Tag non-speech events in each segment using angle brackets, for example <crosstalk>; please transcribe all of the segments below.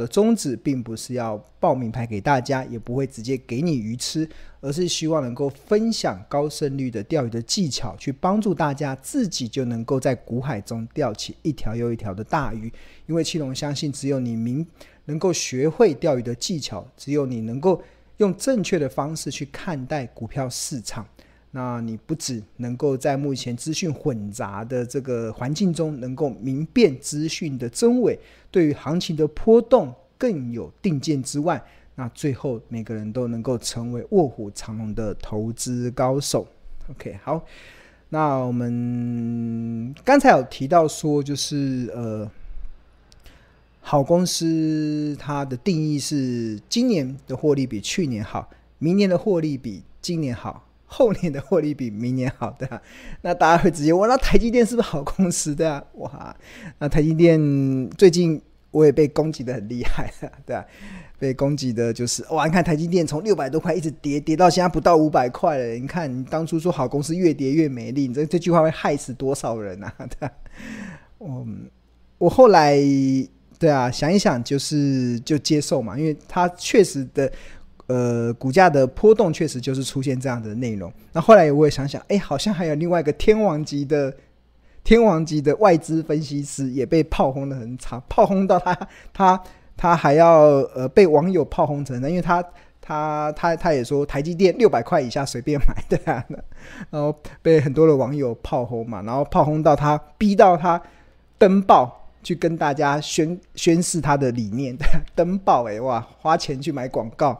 的宗旨，并不是要报名牌给大家，也不会直接给你鱼吃，而是希望能够分享高胜率的钓鱼的技巧，去帮助大家自己就能够在股海中钓起一条又一条的大鱼。因为七龙相信，只有你明能够学会钓鱼的技巧，只有你能够用正确的方式去看待股票市场。那你不只能够在目前资讯混杂的这个环境中，能够明辨资讯的真伪，对于行情的波动更有定见之外，那最后每个人都能够成为卧虎藏龙的投资高手。OK，好，那我们刚才有提到说，就是呃，好公司它的定义是今年的获利比去年好，明年的获利比今年好。后年的获利比明年好的，啊，<laughs> 那大家会直接问：那台积电是不是好公司？对啊，哇，那台积电最近我也被攻击得很厉害，<laughs> 对啊，被攻击的就是哇，你看台积电从六百多块一直跌，跌到现在不到五百块了。你看你当初说好公司越跌越美丽，你这这句话会害死多少人啊？<laughs> 对啊，嗯，我后来对啊想一想，就是就接受嘛，因为它确实的。呃，股价的波动确实就是出现这样的内容。那后来我也想想，哎，好像还有另外一个天王级的天王级的外资分析师也被炮轰得很惨，炮轰到他他他还要呃被网友炮轰成，因为他他他他也说台积电六百块以下随便买的，啊，然后被很多的网友炮轰嘛，然后炮轰到他逼到他登报去跟大家宣宣示他的理念，登报哎哇，花钱去买广告。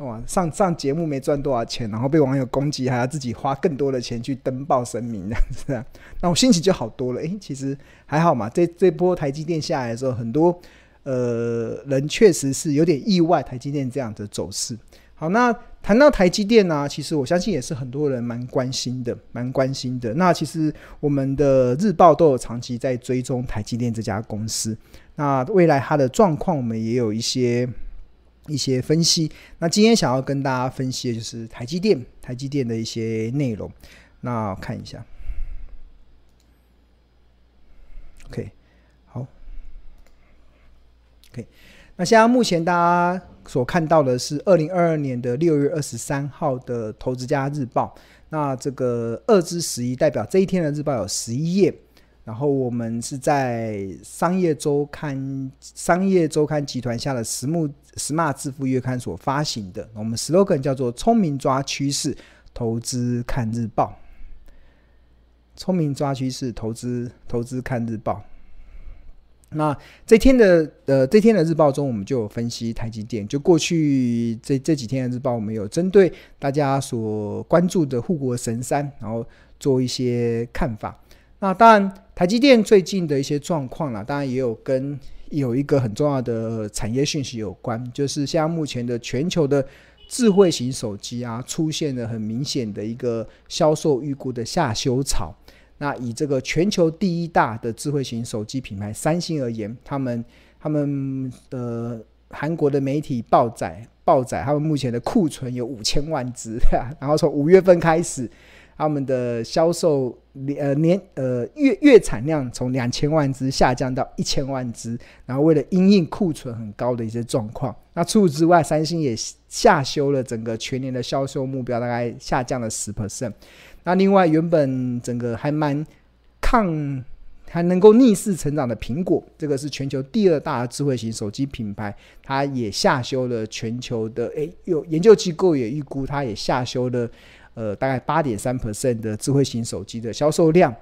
哇，上上节目没赚多少钱，然后被网友攻击，还要自己花更多的钱去登报声明这样子啊，那我心情就好多了。诶，其实还好嘛。这这波台积电下来的时候，很多呃人确实是有点意外，台积电这样的走势。好，那谈到台积电呢、其实我相信也是很多人蛮关心的，蛮关心的。那其实我们的日报都有长期在追踪台积电这家公司，那未来它的状况，我们也有一些。一些分析，那今天想要跟大家分析的就是台积电，台积电的一些内容。那看一下，OK，好，OK。那现在目前大家所看到的是二零二二年的六月二十三号的《投资家日报》。那这个二之十一代表这一天的日报有十一页。然后我们是在商业周刊、商业周刊集团下的实木 Smart 致富月刊所发行的。我们 slogan 叫做“聪明抓趋势，投资看日报”。聪明抓趋势，投资投资看日报。那这天的呃，这天的日报中，我们就有分析台积电。就过去这这几天的日报，我们有针对大家所关注的护国神山，然后做一些看法。那当然，台积电最近的一些状况啦，当然也有跟有一个很重要的产业讯息有关，就是像目前的全球的智慧型手机啊，出现了很明显的一个销售预估的下修潮。那以这个全球第一大的智慧型手机品牌三星而言，他们他们的韩国的媒体报载报载，他们目前的库存有五千万只，<laughs> 然后从五月份开始。他们的销售呃年呃月月产量从两千万只下降到一千万只，然后为了因应库存很高的一些状况，那除此之外，三星也下修了整个全年的销售目标，大概下降了十 percent。那另外，原本整个还蛮抗还能够逆势成长的苹果，这个是全球第二大智慧型手机品牌，它也下修了全球的诶，有研究机构也预估，它也下修了。呃，大概八点三 percent 的智慧型手机的销售量，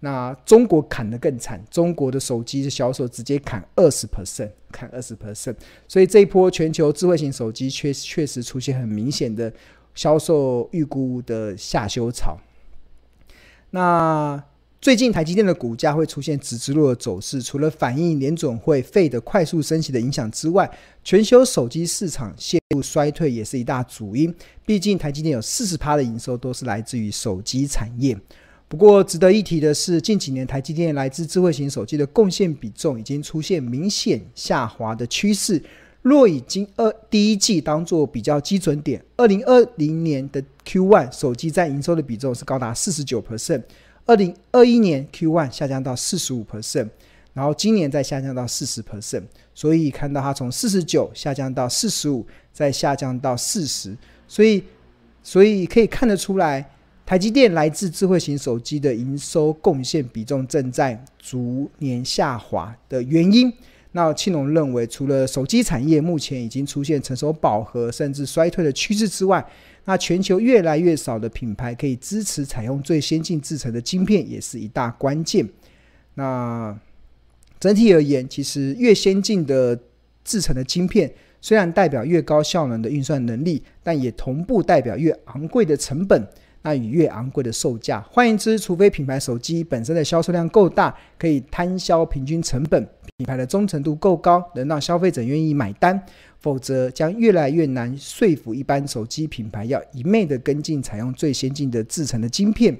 那中国砍得更惨，中国的手机的销售直接砍二十 percent，砍二十 percent，所以这一波全球智慧型手机确确实出现很明显的销售预估的下修潮。那最近台积电的股价会出现直直落的走势，除了反映联总会费的快速升息的影响之外，全球手机市场陷入衰退也是一大主因。毕竟台积电有四十趴的营收都是来自于手机产业。不过值得一提的是，近几年台积电来自智慧型手机的贡献比重已经出现明显下滑的趋势。若以今二第一季当做比较基准点，二零二零年的 Q1 手机占营收的比重是高达四十九 percent。二零二一年 Q1 下降到四十五 percent，然后今年再下降到四十 percent，所以看到它从四十九下降到四十五，再下降到四十，所以所以可以看得出来，台积电来自智慧型手机的营收贡献比重正在逐年下滑的原因。那庆隆认为，除了手机产业目前已经出现成熟饱和甚至衰退的趋势之外，那全球越来越少的品牌可以支持采用最先进制成的晶片，也是一大关键。那整体而言，其实越先进的制成的晶片，虽然代表越高效能的运算能力，但也同步代表越昂贵的成本。那与越昂贵的售价，换言之，除非品牌手机本身的销售量够大，可以摊销平均成本，品牌的忠诚度够高，能让消费者愿意买单，否则将越来越难说服一般手机品牌要一昧的跟进采用最先进的制成的晶片。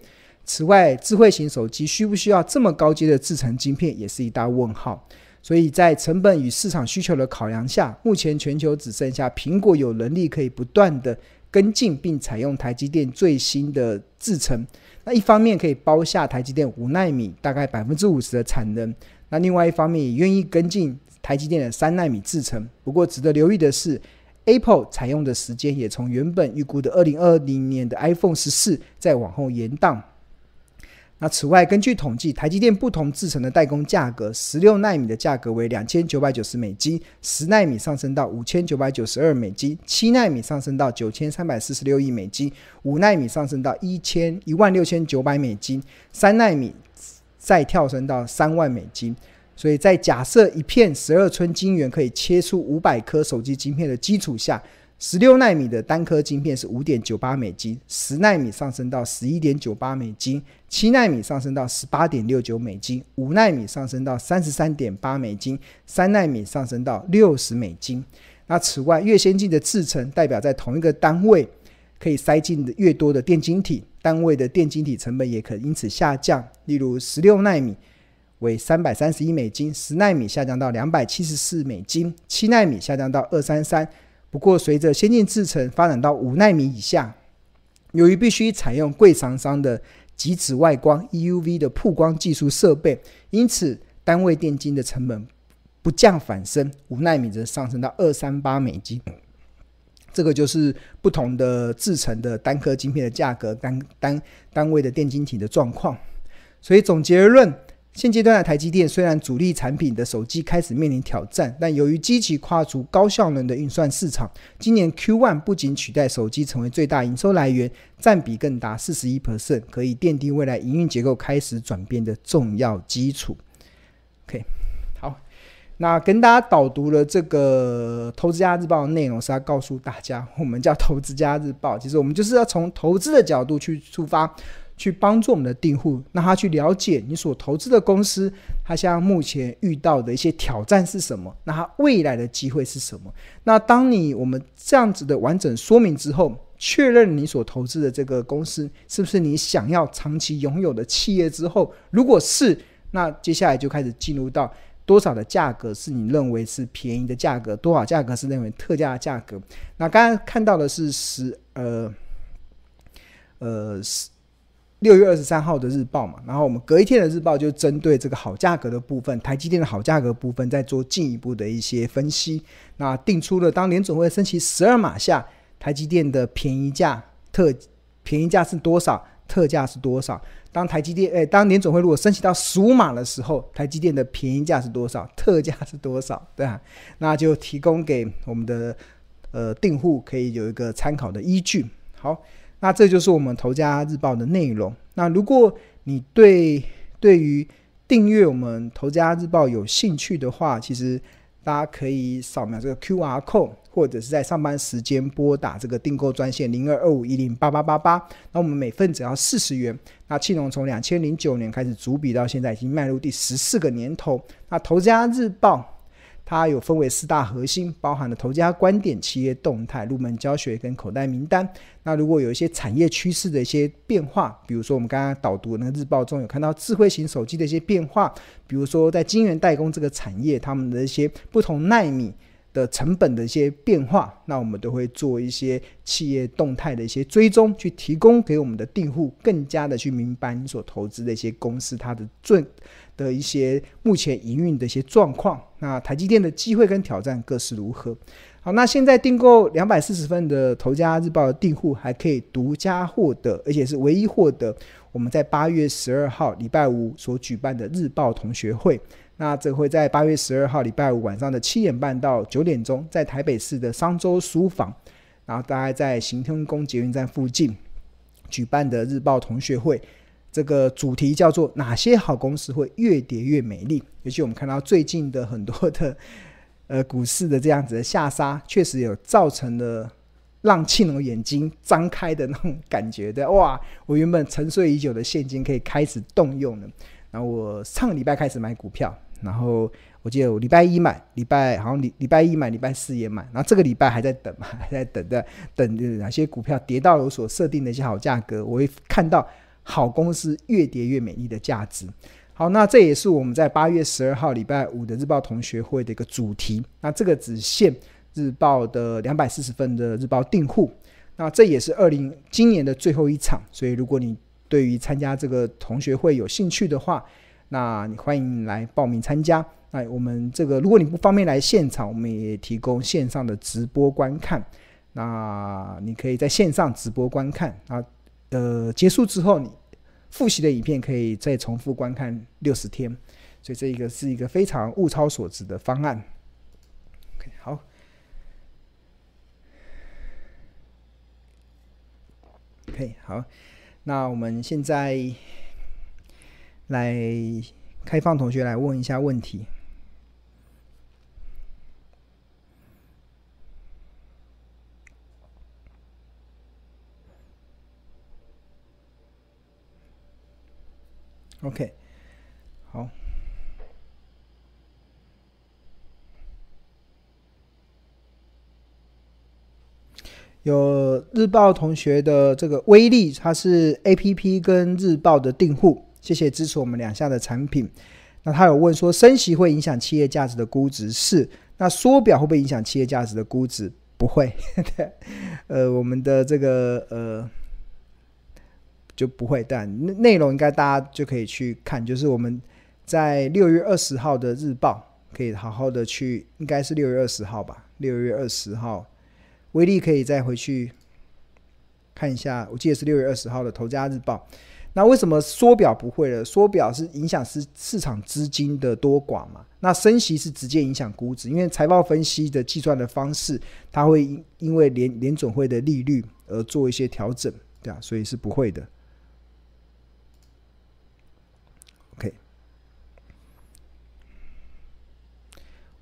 此外，智慧型手机需不需要这么高阶的制成晶片，也是一大问号。所以在成本与市场需求的考量下，目前全球只剩下苹果有能力可以不断的。跟进并采用台积电最新的制程，那一方面可以包下台积电五纳米大概百分之五十的产能，那另外一方面也愿意跟进台积电的三纳米制程。不过值得留意的是，Apple 采用的时间也从原本预估的二零二零年的 iPhone 十四再往后延宕。那此外，根据统计，台积电不同制程的代工价格，十六纳米的价格为两千九百九十美金，十纳米上升到五千九百九十二美金，七纳米上升到九千三百四十六亿美金，五纳米上升到一千一万六千九百美金，三纳米再跳升到三万美金。所以在假设一片十二寸晶圆可以切出五百颗手机晶片的基础下，十六纳米的单颗晶片是五点九八美金，十纳米上升到十一点九八美金，七纳米上升到十八点六九美金，五纳米上升到三十三点八美金，三纳米上升到六十美金。那此外，越先进的制程代表在同一个单位可以塞进越多的电晶体，单位的电晶体成本也可因此下降。例如，十六纳米为三百三十一美金，十纳米下降到两百七十四美金，七纳米下降到二三三。不过，随着先进制程发展到五纳米以下，由于必须采用贵厂商的极紫外光 （EUV） 的曝光技术设备，因此单位电晶的成本不降反升，五奈米则上升到二三八美金。这个就是不同的制程的单颗晶片的价格，单单单位的电晶体的状况。所以总结而论。现阶段的台积电虽然主力产品的手机开始面临挑战，但由于积极跨足高效能的运算市场，今年 Q1 不仅取代手机成为最大营收来源，占比更达四十一 percent，可以奠定未来营运结构开始转变的重要基础。OK，好，那跟大家导读了这个《投资家日报》的内容，是要告诉大家，我们叫《投资家日报》，其实我们就是要从投资的角度去出发。去帮助我们的订户，让他去了解你所投资的公司，他现在目前遇到的一些挑战是什么？那他未来的机会是什么？那当你我们这样子的完整说明之后，确认你所投资的这个公司是不是你想要长期拥有的企业之后，如果是，那接下来就开始进入到多少的价格是你认为是便宜的价格，多少价格是认为特价的价格？那刚刚看到的是十呃呃十。六月二十三号的日报嘛，然后我们隔一天的日报就针对这个好价格的部分，台积电的好价格部分，再做进一步的一些分析。那定出了当联准会升息十二码下，台积电的便宜价特便宜价是多少，特价是多少？当台积电诶，当联准会如果升息到十五码的时候，台积电的便宜价是多少，特价是多少？对啊，那就提供给我们的呃订户可以有一个参考的依据。好。那这就是我们《投家日报》的内容。那如果你对对于订阅我们《投家日报》有兴趣的话，其实大家可以扫描这个 QR code，或者是在上班时间拨打这个订购专线零二二五一零八八八八。那我们每份只要四十元。那庆隆从两千零九年开始逐笔到现在，已经迈入第十四个年头。那《投家日报》。它有分为四大核心，包含了投家观点、企业动态、入门教学跟口袋名单。那如果有一些产业趋势的一些变化，比如说我们刚刚导读那个日报中有看到智慧型手机的一些变化，比如说在晶圆代工这个产业，他们的一些不同纳米的成本的一些变化，那我们都会做一些企业动态的一些追踪，去提供给我们的订户更加的去明白你所投资的一些公司它的最的一些目前营运的一些状况。那台积电的机会跟挑战各是如何？好，那现在订购两百四十份的《头家日报》的订户还可以独家获得，而且是唯一获得我们在八月十二号礼拜五所举办的日报同学会。那这会在八月十二号礼拜五晚上的七点半到九点钟，在台北市的商周书房，然后大概在行天宫捷运站附近举办的日报同学会。这个主题叫做“哪些好公司会越跌越美丽”。尤其我们看到最近的很多的。<laughs> 呃，股市的这样子的下杀，确实有造成了让庆龙眼睛张开的那种感觉的。<laughs> 哇，我原本沉睡已久的现金可以开始动用了。然后我上个礼拜开始买股票，然后我记得我礼拜一买，礼拜好像礼礼拜一买，礼拜四也买，然后这个礼拜还在等嘛，还在等的等哪些股票跌到了我所设定的一些好价格，我会看到好公司越跌越美丽的价值。好，那这也是我们在八月十二号礼拜五的日报同学会的一个主题。那这个只限日报的两百四十份的日报订户。那这也是二零今年的最后一场，所以如果你对于参加这个同学会有兴趣的话，那你欢迎来报名参加。那我们这个如果你不方便来现场，我们也提供线上的直播观看。那你可以在线上直播观看啊，呃，结束之后你。复习的影片可以再重复观看六十天，所以这一个是一个非常物超所值的方案。OK，好。OK，好。那我们现在来开放同学来问一下问题。OK，好，有日报同学的这个威力，它是 APP 跟日报的订户，谢谢支持我们两项的产品。那他有问说，升息会影响企业价值的估值？是。那缩表会不会影响企业价值的估值？不会。<laughs> 呃，我们的这个呃。就不会，但内容应该大家就可以去看，就是我们在六月二十号的日报，可以好好的去，应该是六月二十号吧，六月二十号，威力可以再回去看一下，我记得是六月二十号的头家日报。那为什么缩表不会了？缩表是影响市市场资金的多寡嘛？那升息是直接影响估值，因为财报分析的计算的方式，它会因因为联联准会的利率而做一些调整，对啊，所以是不会的。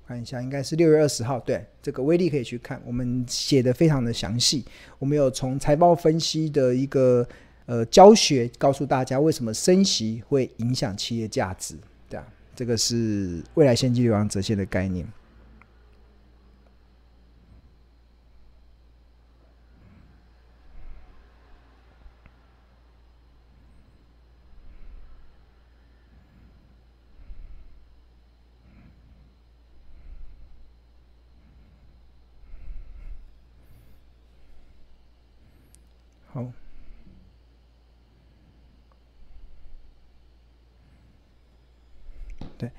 看一下，应该是六月二十号。对，这个威力可以去看，我们写的非常的详细。我们有从财报分析的一个呃教学，告诉大家为什么升息会影响企业价值。对啊，这个是未来现金流量折现的概念。好，对，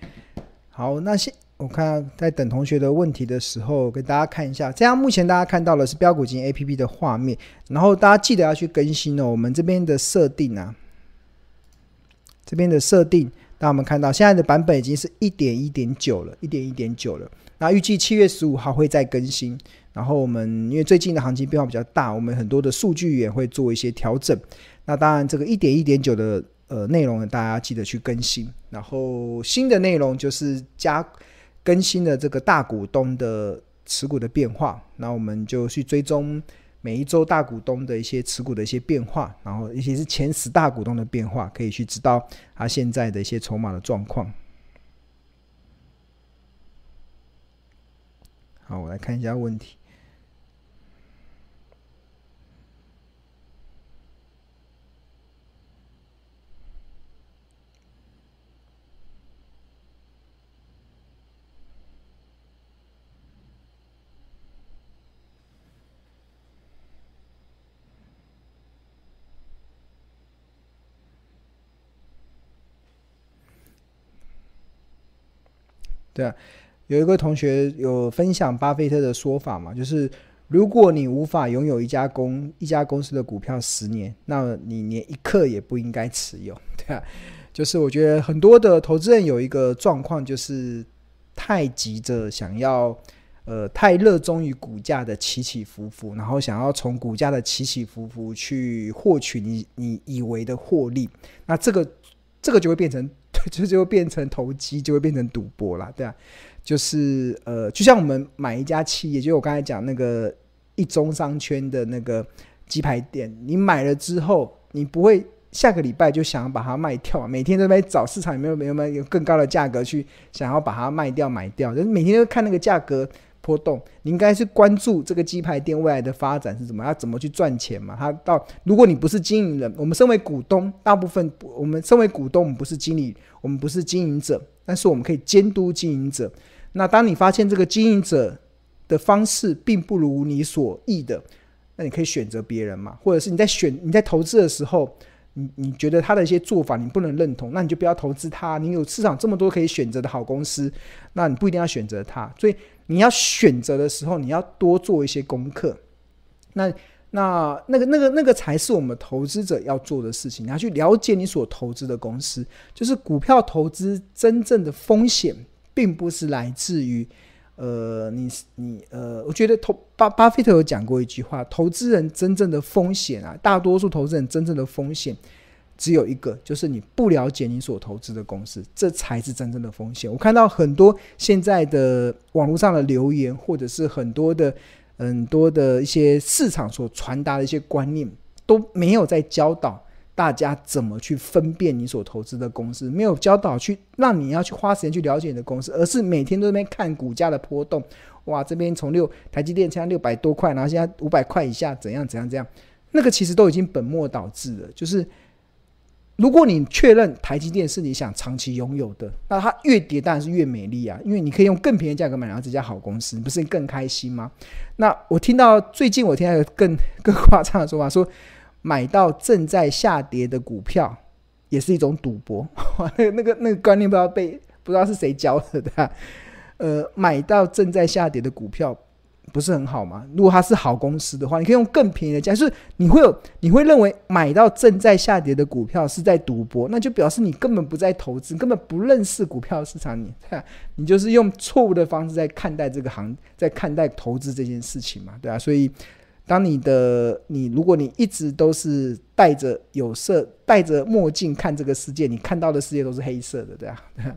好，那现我看在等同学的问题的时候，给大家看一下。这样目前大家看到的是标股金 APP 的画面，然后大家记得要去更新哦。我们这边的设定啊，这边的设定，那我们看到现在的版本已经是一点一点九了，一点一点九了。那预计七月十五号会再更新。然后我们因为最近的行情变化比较大，我们很多的数据也会做一些调整。那当然，这个一点一点九的呃内容呢，大家记得去更新。然后新的内容就是加更新的这个大股东的持股的变化。那我们就去追踪每一周大股东的一些持股的一些变化，然后一些是前十大股东的变化，可以去知道他现在的一些筹码的状况。好，我来看一下问题。对啊，有一个同学有分享巴菲特的说法嘛，就是如果你无法拥有一家公一家公司的股票十年，那你连一刻也不应该持有，<laughs> 对啊。就是我觉得很多的投资人有一个状况，就是太急着想要，呃，太热衷于股价的起起伏伏，然后想要从股价的起起伏伏去获取你你以为的获利，那这个这个就会变成，就就会变成投机，就会变成赌博了，对啊，就是呃，就像我们买一家企业，就我刚才讲那个一中商圈的那个鸡排店，你买了之后，你不会。下个礼拜就想要把它卖掉，每天都在找市场有没有没有没有更高的价格去想要把它卖掉买掉，就是每天都看那个价格波动。你应该是关注这个鸡排店未来的发展是怎么，要怎么去赚钱嘛？他到如果你不是经营人，我们身为股东，大部分我们身为股东，我们不是经理，我们不是经营者，但是我们可以监督经营者。那当你发现这个经营者的方式并不如你所意的，那你可以选择别人嘛，或者是你在选你在投资的时候。你你觉得他的一些做法你不能认同，那你就不要投资他。你有市场这么多可以选择的好公司，那你不一定要选择他。所以你要选择的时候，你要多做一些功课。那那那个那个那个才是我们投资者要做的事情。你要去了解你所投资的公司，就是股票投资真正的风险，并不是来自于。呃，你你呃，我觉得投巴巴菲特有讲过一句话，投资人真正的风险啊，大多数投资人真正的风险只有一个，就是你不了解你所投资的公司，这才是真正的风险。我看到很多现在的网络上的留言，或者是很多的很多的一些市场所传达的一些观念，都没有在教导。大家怎么去分辨你所投资的公司？没有教导去让你要去花时间去了解你的公司，而是每天都在那边看股价的波动。哇，这边从六台积电现在六百多块，然后现在五百块以下，怎样怎样怎样？那个其实都已经本末倒置了。就是如果你确认台积电是你想长期拥有的，那它越跌当然是越美丽啊，因为你可以用更便宜的价格买到这家好公司，你不是更开心吗？那我听到最近我听到有更更夸张的说法说。买到正在下跌的股票，也是一种赌博。那个、那个、那个观念不知道被不知道是谁教的，对吧？呃，买到正在下跌的股票，不是很好吗？如果它是好公司的话，你可以用更便宜的价，就是你会有你会认为买到正在下跌的股票是在赌博，那就表示你根本不在投资，根本不认识股票市场，你 <laughs> 你就是用错误的方式在看待这个行，在看待投资这件事情嘛，对吧？所以。当你的你，如果你一直都是戴着有色、戴着墨镜看这个世界，你看到的世界都是黑色的，对啊，对啊。